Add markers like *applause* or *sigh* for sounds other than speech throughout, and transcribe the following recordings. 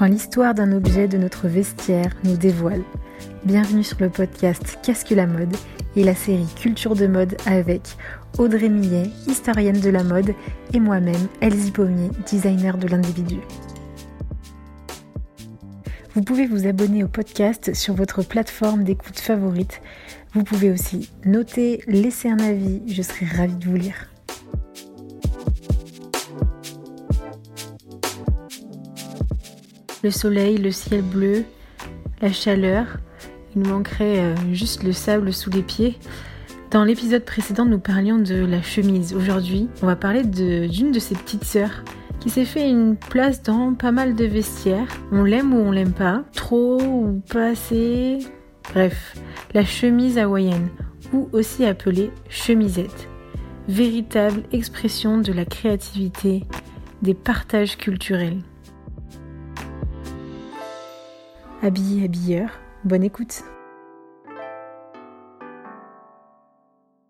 quand l'histoire d'un objet de notre vestiaire nous dévoile. Bienvenue sur le podcast Qu'est-ce la mode et la série Culture de mode avec Audrey Millet, historienne de la mode, et moi-même, Elsie Pommier, designer de l'individu. Vous pouvez vous abonner au podcast sur votre plateforme d'écoute favorite. Vous pouvez aussi noter, laisser un avis, je serai ravie de vous lire. Le soleil, le ciel bleu, la chaleur. Il nous manquerait euh, juste le sable sous les pieds. Dans l'épisode précédent, nous parlions de la chemise. Aujourd'hui, on va parler d'une de, ses petites sœurs qui s'est fait une place dans pas mal de vestiaires. On l'aime ou on l'aime pas, trop ou pas assez. Bref, la chemise hawaïenne, ou aussi appelée chemisette. Véritable expression de la créativité, des partages culturels. Habillé, habilleur. Bonne écoute.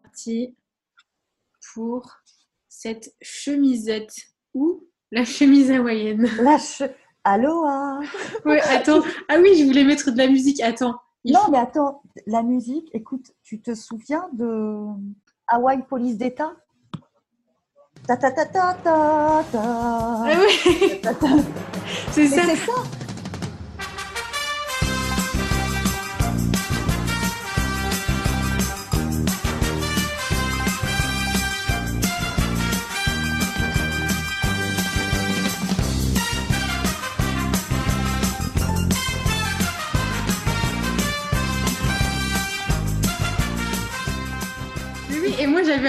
Parti pour cette chemisette ou la chemise hawaïenne. *laughs* La che... Aloha Ouais, attends. Ah oui, je voulais mettre de la musique. Attends. non, mais attends, la musique, écoute, tu te souviens de Hawaii Police d'État? Ta ta ta ta ta ta. Ah oui. C'est ça. C'est ça.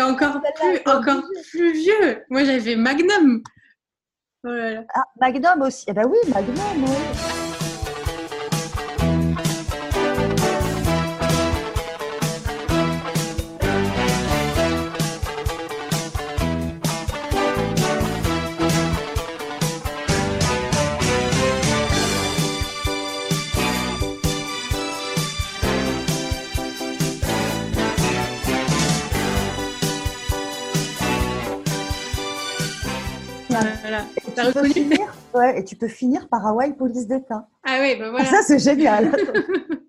Encore plus, encore plus vieux. Moi j'avais Magnum. Oh ah, Magnum aussi. Eh ben oui, Magnum. Et tu peux finir par Hawaii Police d'État. Ah oui, ben voilà. Ça, c'est génial. *laughs*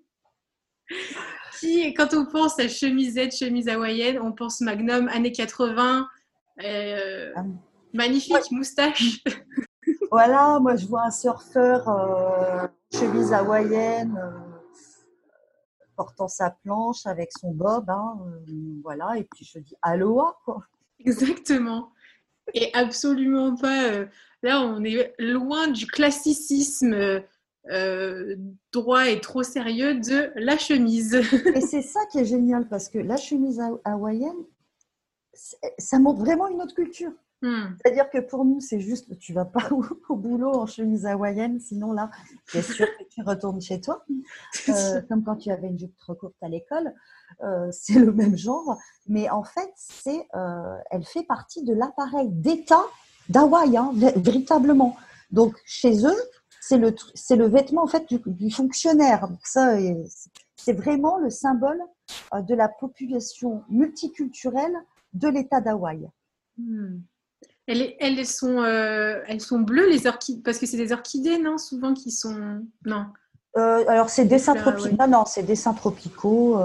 Qui, quand on pense à chemisette, chemise hawaïenne, on pense Magnum, années 80, euh, ah. magnifique, moustache. *laughs* voilà, moi je vois un surfeur, euh, chemise hawaïenne, euh, portant sa planche avec son bob, hein, voilà, et puis je dis aloha, quoi. Exactement. Et absolument pas Là, on est loin du classicisme euh, droit et trop sérieux de la chemise. et c'est ça qui est génial parce que la chemise hawaïenne, ça montre vraiment une autre culture. Hmm. C'est-à-dire que pour nous, c'est juste, tu vas pas au, boulot en chemise hawaïenne, sinon là, c'est sûr que tu retournes chez toi, *laughs* euh, comme quand tu avais une jupe trop courte à l'école. Euh, *laughs* c'est le même genre, mais en fait, c'est, elle fait partie de l'appareil d'État d'Hawaï, hein, véritablement. Donc, chez eux, c'est le, c'est le vêtement en fait du, fonctionnaire. Donc, ça, c'est vraiment le symbole euh, de la population multiculturelle de l'État d'Hawaï. Hmm. Elles, elles, sont, euh, elles sont bleues, les orchidées, parce que c'est des orchidées, non Souvent qui sont. Non. Euh, alors, c'est des tropicaux. Non, non, c'est dessins tropicaux.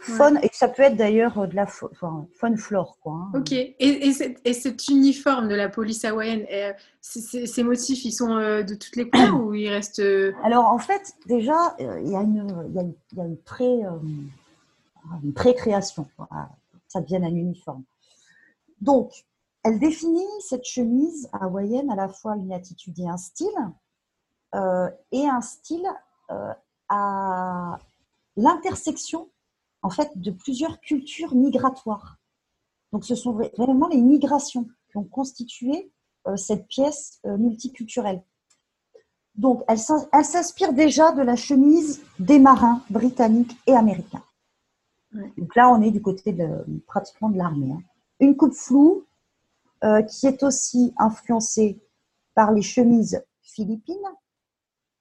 Faune, et ça peut être d'ailleurs de la faune flore. Quoi, hein. Ok, et, et, cet uniforme de la police hawaïenne, euh, ces motifs, ils sont euh, de toutes les couleurs ou ils restent. Euh, Alors en fait, déjà, il y a une, y a y a une, pré, une pré-création, ça devienne un uniforme. Donc, elle définit cette chemise hawaïenne à la fois une attitude et un style, et un style à l'intersection en fait de plusieurs cultures migratoires. Donc ce sont vraiment les migrations qui ont constitué euh, cette pièce euh, multiculturelle. Donc elle, s'inspire déjà de la chemise des marins britanniques et américains. Donc là, on est du côté de, pratiquement de l'armée. Hein. Une coupe floue euh, qui est aussi influencée par les chemises philippines,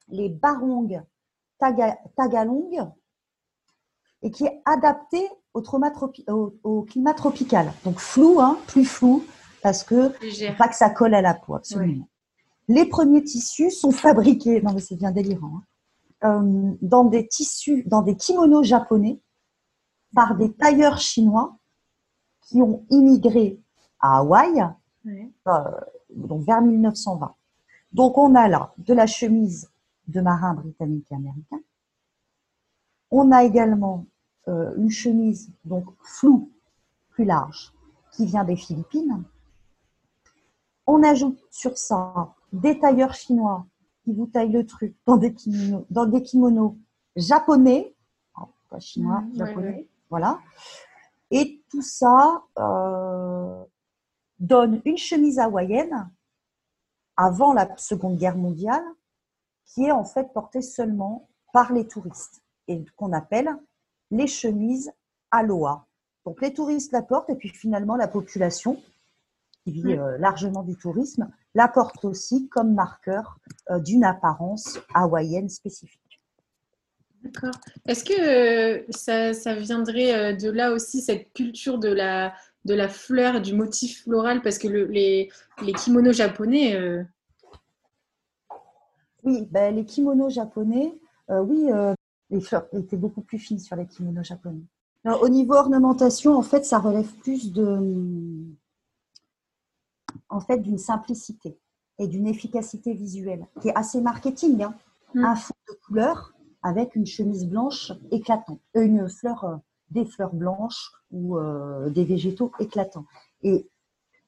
les barongs tagalong, et qui est adapté au, au, climat tropical. Donc flou, hein, plus flou, parce que pas que ça colle à la peau, absolument. les premiers tissus sont fabriqués, non mais c'est bien délirant, hein, euh, dans des tissus, dans des kimonos japonais par des tailleurs chinois qui ont immigré à Hawaï euh, donc vers 1920. Donc on a là de la chemise de marins britanniques et américains. On a également euh, une chemise donc floue, plus large, qui vient des Philippines. On ajoute sur ça des tailleurs chinois qui vous taillent le truc dans des kimonos, dans des kimonos japonais, pas chinois, mmh, japonais, voilà. Et tout ça euh, donne une chemise hawaïenne avant la Seconde Guerre mondiale, qui est en fait portée seulement par les touristes et qu'on appelle les chemises aloha. Donc les touristes la portent et puis finalement la population, qui vit euh, largement du tourisme, la porte aussi comme marqueur euh, d'une apparence hawaïenne spécifique. D'accord. Est-ce que euh, ça, viendrait de là aussi, cette culture de la, de la fleur et du motif floral? Parce que les, les, kimonos japonais. Oui, ben, les kimonos japonais, oui, les fleurs étaient beaucoup plus fines sur les kimonos japonais. au niveau ornementation, en fait, ça relève plus de, en fait, d'une simplicité et d'une efficacité visuelle qui est assez marketing. Hein. Mm. Un fond de couleur avec une chemise blanche éclatante, euh, une fleur, euh, des fleurs blanches ou euh, des végétaux éclatants. Et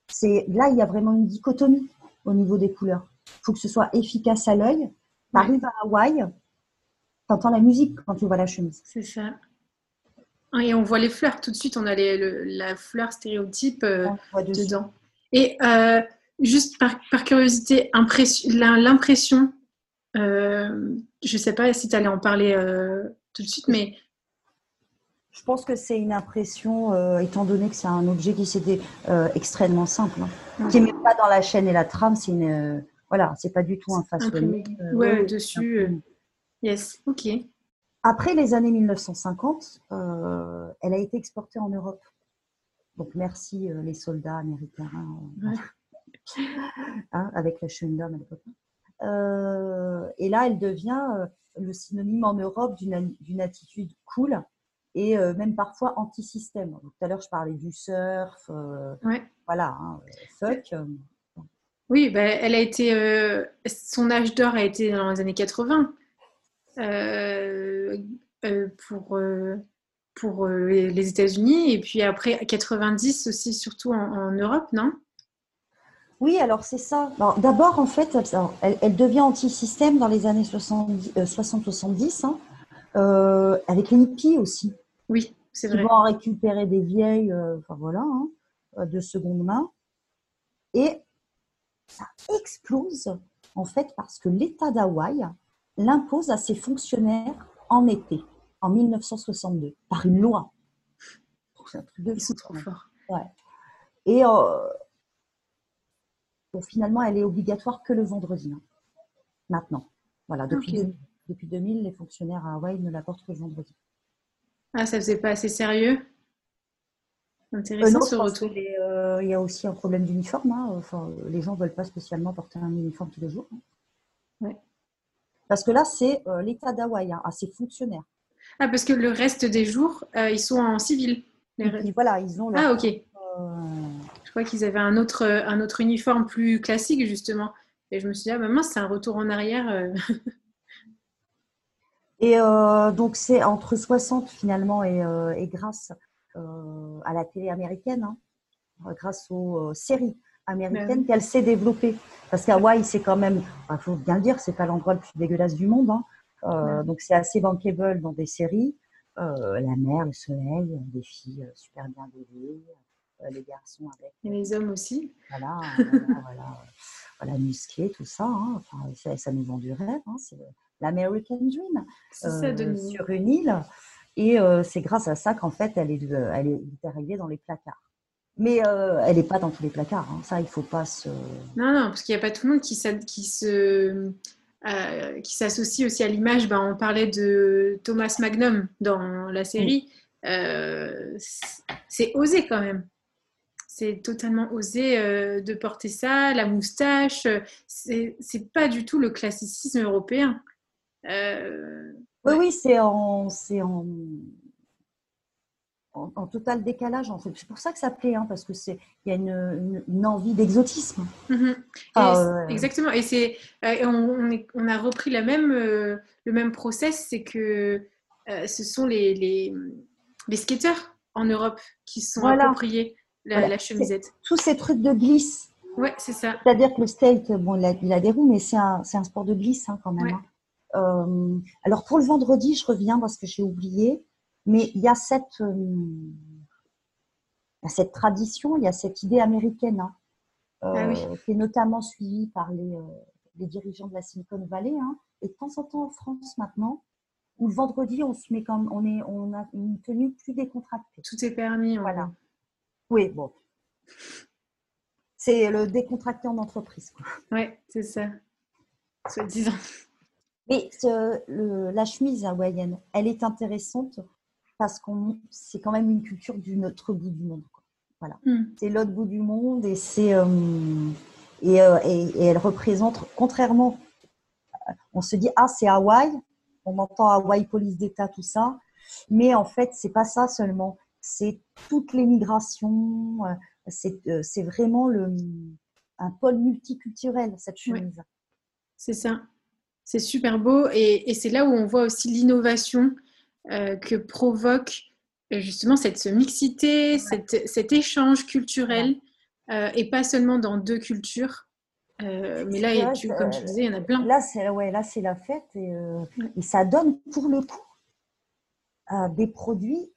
c'est là, il y a vraiment une dichotomie au niveau des couleurs. Il faut que ce soit efficace à l'œil. Tu arrives à Hawaï, tu entends la musique quand tu vois la chemise. C'est ça. Et on voit les fleurs tout de suite, on a la fleur stéréotype dedans. Et euh, juste par, curiosité, l'impression, euh, je ne sais pas si tu allais en parler euh, tout de suite, mais... Je pense que c'est une impression, étant donné que c'est un objet qui c'était extrêmement simple, hein. qui n'est même pas dans la chaîne et la trame, c'est une... voilà, c'est pas du tout un façonné. ouais, dessus. Yes, ok. Après les années 1950, elle a été exportée en Europe. Donc merci euh, les soldats américains hein, *laughs* hein, avec la Schwindom à l'époque. Euh, et là, elle devient euh, le synonyme en Europe d'une attitude cool et même parfois anti-système. Tout à l'heure, je parlais du surf, voilà, hein, fuck. Oui, bah, elle a été, son âge d'or a été dans les années 80 pour pour euh, les États-Unis et puis après 90 aussi, surtout en, Europe, non? Oui, alors c'est ça. D'abord, en fait, elle, devient anti-système dans les années 60-70, euh, hein, euh, avec les hippies aussi. Oui, c'est vrai. Ils vont en récupérer des vieilles, enfin voilà, hein, de seconde main. Et ça explose, en fait, parce que l'État d'Hawaï l'impose à ses fonctionnaires en été en 1962 par une loi. C'est un truc de Ils sont trop forts. Ouais. Et euh, finalement, elle est obligatoire que le vendredi. Hein. Maintenant. Voilà, depuis, 2000, depuis 2000, les fonctionnaires à Hawaï ne la portent que le vendredi. Ah, ça faisait pas assez sérieux? Intéressant euh, ce retour. Euh, il y a aussi un problème d'uniforme. Hein. Enfin, les gens ne veulent pas spécialement porter un uniforme tous les jours. Hein. Ouais. Parce que là, c'est l'État d'Hawaï, à ses fonctionnaires. Ah, parce que le reste des jours, euh, ils sont en civil. voilà, ils ont. Ah, ok. Euh, je crois qu'ils avaient un autre, un autre uniforme plus classique, justement. Et je me suis dit, ah, bah, c'est un retour en arrière. Euh. et donc, c'est entre 60 finalement et, et grâce à la télé américaine, hein, grâce aux séries américaines, bah qu'elle s'est développée. Parce qu'Hawaï, c'est quand même, il faut bien le dire, c'est pas l'endroit le plus dégueulasse du monde. Hein. Euh, donc c'est assez bankable dans des séries. Euh, la mer, le soleil, des filles euh, super bien vêtues, les garçons avec. Et les hommes aussi. Voilà, voilà, voilà, musclés, tout ça. Hein. Enfin, ça, nous vend du rêve. Hein. C'est l'American Dream euh, sur une île. Et c'est grâce à ça qu'en fait, elle est, elle est arrivée dans les placards. Mais elle n'est pas dans tous les placards. Hein. Ça, il ne faut pas se. Non, non, parce qu'il n'y a pas tout le monde qui, qui se euh, qui s'associe aussi à l'image. Ben, on parlait de Thomas Magnum dans la série. Euh, c'est osé quand même. c'est totalement osé de porter ça, la moustache. C'est pas du tout le classicisme européen. Oui, oui, c'est en, en, en, total décalage. En fait. C'est pour ça que ça plaît, hein, parce que c'est il y a une, une, envie d'exotisme. Mhm. Euh, exactement. Et c'est euh, on, on, a repris la même euh, le même process, c'est que ce sont les, les, les, skateurs en Europe qui sont appropriés la, chemisette. Tous ces trucs de glisse. Ouais, c'est ça. C'est-à-dire que le skate, bon, il a, des roues, mais c'est un, un, sport de glisse hein, quand même. Hein. Euh, alors pour le vendredi, je reviens parce que j'ai oublié, mais il y a cette, euh, cette tradition, il y a cette idée américaine hein, euh, ah qui est notamment suivie par les, les, dirigeants de la Silicon Valley, hein, et de temps en temps en France maintenant, où le vendredi, on se met comme on est, on a une tenue plus décontractée. Tout est permis. Voilà. Oui, bon. C'est le décontracté en entreprise. Oui, c'est ça. Soit disant. Mais la chemise hawaïenne, elle est intéressante parce qu'on c'est quand même une culture du notre bout du monde. Voilà, hmm. c'est l'autre bout du monde et c'est euh, euh, et, et, elle représente, contrairement, on se dit ah c'est Hawaï, on entend Hawaï, police d'État, tout ça, mais en fait c'est pas ça seulement, c'est toute l'émigration, euh, c'est vraiment le un pôle multiculturel cette chemise. C'est ça. C'est super beau et, c'est là où on voit aussi l'innovation euh, que provoque euh, justement cette mixité, cet échange culturel euh, et pas seulement dans deux cultures. mais là, comme tu disais, il y en a plein. Là, c'est ouais, la fête et, et, ça donne pour le coup des produits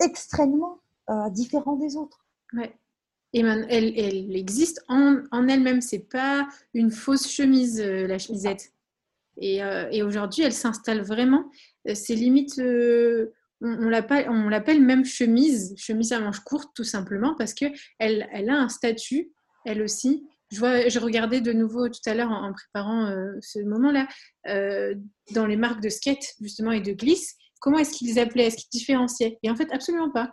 extrêmement différents des autres. Ouais. Et elle, elle, existe en, en elle-même. C'est pas une fausse chemise, la chemisette. Euh, et, aujourd'hui, elle s'installe vraiment. Euh, c'est limite, euh, on, l'appelle même chemise, chemise à manches courtes, tout simplement, parce qu'elle elle a un statut, elle aussi. Je, regardais de nouveau tout à l'heure en, préparant ce moment-là, dans les marques de skate, justement, et de glisse, comment est-ce qu'ils appelaient, est-ce qu'ils différenciaient? Et en fait, absolument pas.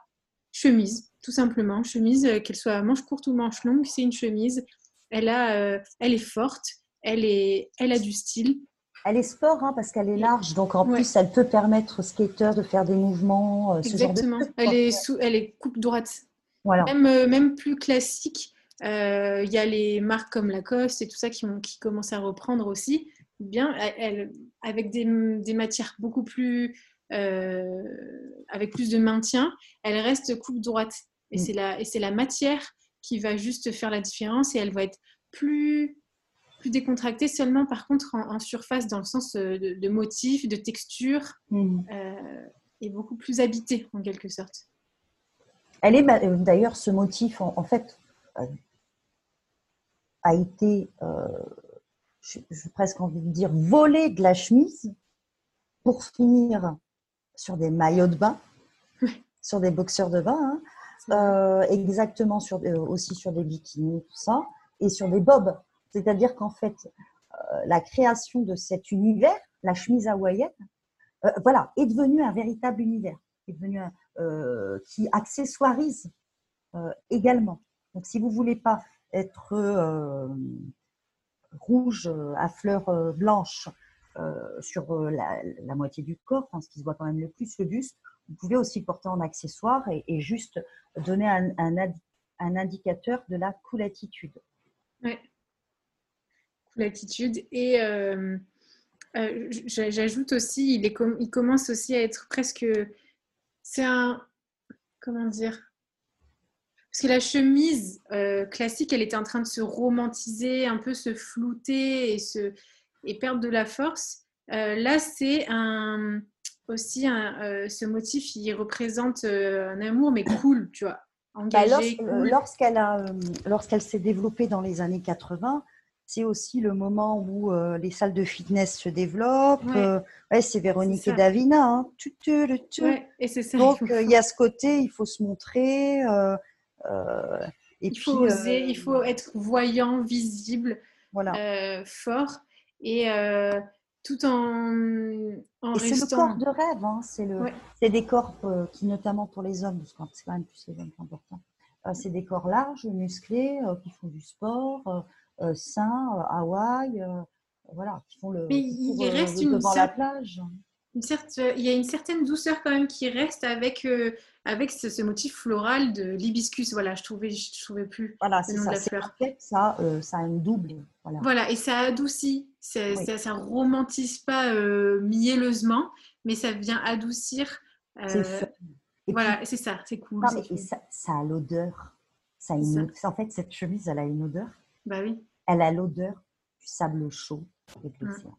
Chemise, tout simplement. Chemise, qu'elle soit à manches courtes ou manches longues, c'est une chemise. Elle, est forte, elle a du style, elle est sport hein, parce qu'elle est large, donc en plus, elle peut permettre aux skateurs de faire des mouvements. Euh, ce Exactement. Genre de elle, est sous, elle est coupe droite. Voilà. Même, euh, même plus classique, euh, il y a les marques comme Lacoste et tout ça qui, ont, qui commencent à reprendre aussi. Bien, elle, avec des, des, matières beaucoup plus. avec plus de maintien, elle reste coupe droite. Et mm. c'est la, la matière qui va juste faire la différence et elle va être plus décontracté seulement par contre en, surface dans le sens euh, de, motif, de texture mm. euh, et beaucoup plus habité en quelque sorte. Elle est euh, d'ailleurs ce motif en, fait a été, je presque envie de dire, volé de la chemise pour finir sur des maillots de bain, sur des boxeurs de bain, hein. exactement sur, aussi sur des bikinis, tout ça, et sur des bobs. C'est-à-dire qu'en fait, euh, la création de cet univers, la chemise hawaïenne, euh, voilà, est devenue un véritable univers, est devenu euh, qui accessoirise également. Donc, si vous voulez pas être rouge à fleurs blanches sur la, moitié du corps, ce qui se voit quand même le plus, le buste, vous pouvez aussi porter en accessoire et, juste donner un, un, indicateur de la cool attitude. L'attitude. Et euh, euh, j'ajoute aussi, il, est il commence aussi à être presque. C'est un. Comment dire Parce que la chemise euh, classique, elle était en train de se romantiser, un peu se flouter et, se, et perdre de la force. là, c'est un aussi un, ce motif, il représente un amour, mais cool, tu vois. Bah, lorsqu'elle lorsqu'elle s'est développée dans les années 80, c'est aussi le moment où euh, les salles de fitness se développent. Ouais. Euh, c'est Véronique et Davina. Hein. et ça. Donc, euh, il y a ce côté, il faut se montrer. et il faut oser, il faut être voyant, visible, voilà. fort. Et tout en, en et C'est le corps de rêve. Hein. C'est le, des corps qui, notamment pour les hommes, parce que c'est quand même plus les hommes qui sont importants, c'est des corps larges, musclés, qui font du sport, sains, Hawaï, voilà, qui font le. Mais il reste une devant la plage. Une il y a une certaine douceur quand même qui reste avec, avec ce, motif floral de l'hibiscus. Voilà, je trouvais, je trouvais plus voilà, le nom ça, de la fleur. Fait, ça, ça a une double. Voilà. voilà, et ça adoucit. Ça, ça, romantise pas mielleusement, mais ça vient adoucir. voilà, c'est ça, c'est cool. ça, ça, a l'odeur. Ça une... En fait, cette chemise, elle a une odeur. Bah oui. Elle a l'odeur du sable chaud avec l'océan.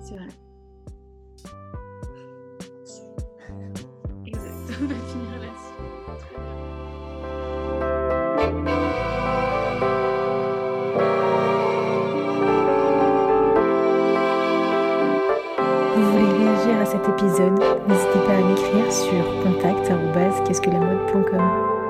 C'est vrai. Exact. *laughs* On va finir là-dessus. Vous voulez réagir à cet épisode N'hésitez pas à m'écrire sur contact.qu'est-ce que la mode.com.